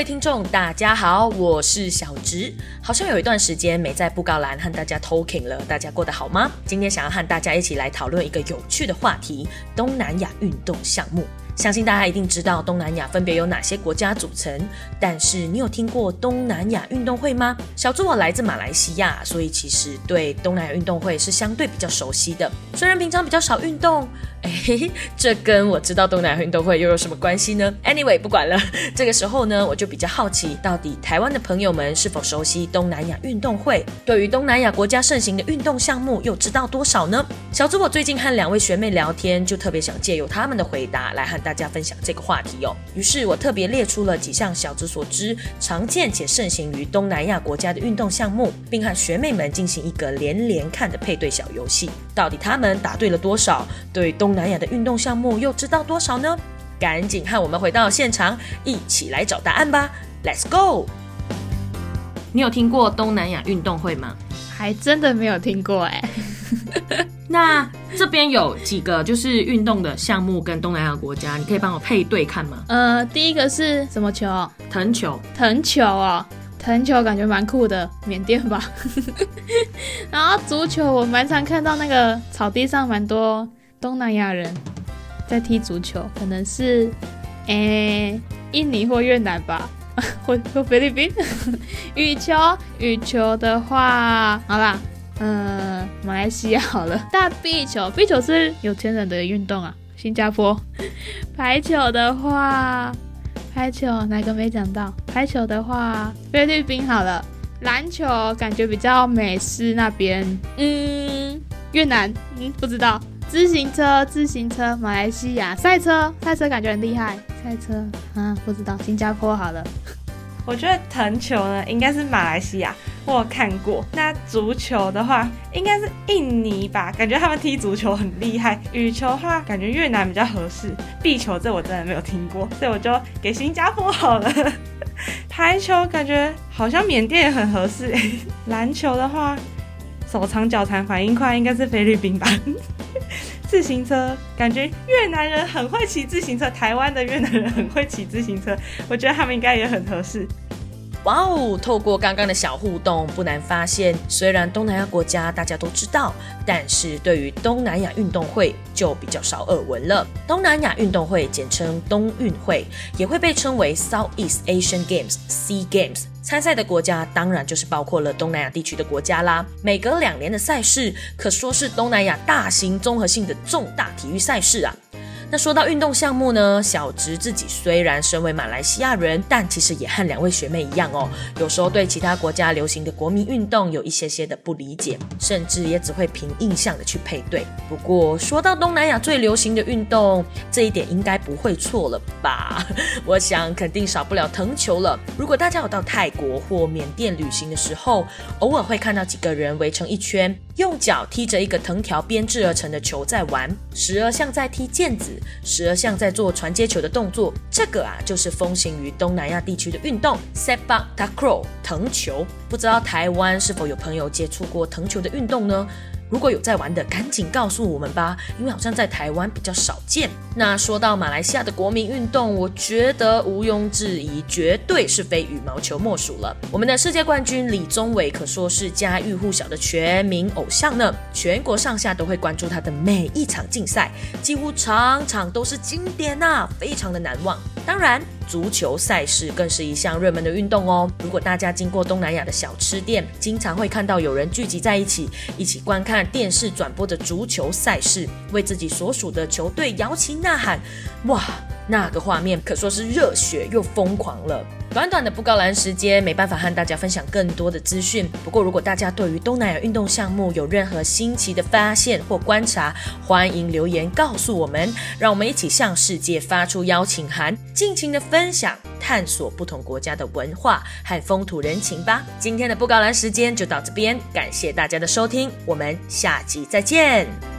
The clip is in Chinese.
位听众，大家好，我是小植。好像有一段时间没在布告栏和大家 talking 了，大家过得好吗？今天想要和大家一起来讨论一个有趣的话题——东南亚运动项目。相信大家一定知道东南亚分别有哪些国家组成，但是你有听过东南亚运动会吗？小猪我来自马来西亚，所以其实对东南亚运动会是相对比较熟悉的。虽然平常比较少运动。哎，这跟我知道东南亚运动会又有什么关系呢？Anyway，不管了。这个时候呢，我就比较好奇，到底台湾的朋友们是否熟悉东南亚运动会？对于东南亚国家盛行的运动项目，又知道多少呢？小猪，我最近和两位学妹聊天，就特别想借由他们的回答来和大家分享这个话题哦。于是我特别列出了几项小猪所知、常见且盛行于东南亚国家的运动项目，并和学妹们进行一个连连看的配对小游戏。到底他们答对了多少？对东南亚的运动项目又知道多少呢？赶紧和我们回到现场，一起来找答案吧！Let's go！你有听过东南亚运动会吗？还真的没有听过哎。那这边有几个就是运动的项目跟东南亚国家，你可以帮我配对看吗？呃，第一个是什么球？藤球。藤球哦，藤球感觉蛮酷的，缅甸吧。然后足球，我蛮常看到那个草地上蛮多。东南亚人在踢足球，可能是诶印尼或越南吧，或或菲律宾。羽球，羽球的话，好啦，嗯，马来西亚好了。大壁球，壁球是有钱人的运动啊，新加坡。排球的话，排球哪个没讲到？排球的话，菲律宾好了。篮球感觉比较美式那边，嗯，越南，嗯，不知道。自行车，自行车，马来西亚赛车，赛车感觉很厉害。赛车啊，不知道新加坡好了。我觉得藤球呢，应该是马来西亚，我有看过。那足球的话，应该是印尼吧，感觉他们踢足球很厉害。羽球的话，感觉越南比较合适。壁球这我真的没有听过，所以我就给新加坡好了。排球感觉好像缅甸也很合适。篮球的话，手长脚长反应快，应该是菲律宾吧。自行车感觉越南人很会骑自行车，台湾的越南人很会骑自行车，我觉得他们应该也很合适。哇哦！透过刚刚的小互动，不难发现，虽然东南亚国家大家都知道，但是对于东南亚运动会就比较少耳闻了。东南亚运动会简称东运会，也会被称为 Southeast Asian Games（Sea Games）。参赛的国家当然就是包括了东南亚地区的国家啦。每隔两年的赛事，可说是东南亚大型综合性的重大体育赛事啊。那说到运动项目呢，小直自己虽然身为马来西亚人，但其实也和两位学妹一样哦，有时候对其他国家流行的国民运动有一些些的不理解，甚至也只会凭印象的去配对。不过说到东南亚最流行的运动，这一点应该不会错了吧？我想肯定少不了藤球了。如果大家有到泰国或缅甸旅行的时候，偶尔会看到几个人围成一圈。用脚踢着一个藤条编制而成的球在玩，时而像在踢毽子，时而像在做传接球的动作。这个啊，就是风行于东南亚地区的运动 s e p a k t a k r o 藤球。不知道台湾是否有朋友接触过藤球的运动呢？如果有在玩的，赶紧告诉我们吧，因为好像在台湾比较少见。那说到马来西亚的国民运动，我觉得毋庸置疑，绝对是非羽毛球莫属了。我们的世界冠军李宗伟可说是家喻户晓的全民偶像呢，全国上下都会关注他的每一场竞赛，几乎场场都是经典呐，非常的难忘。当然。足球赛事更是一项热门的运动哦。如果大家经过东南亚的小吃店，经常会看到有人聚集在一起，一起观看电视转播的足球赛事，为自己所属的球队摇旗呐喊。哇，那个画面可说是热血又疯狂了。短短的布告栏时间，没办法和大家分享更多的资讯。不过，如果大家对于东南亚运动项目有任何新奇的发现或观察，欢迎留言告诉我们，让我们一起向世界发出邀请函，尽情的分享、探索不同国家的文化和风土人情吧。今天的布告栏时间就到这边，感谢大家的收听，我们下集再见。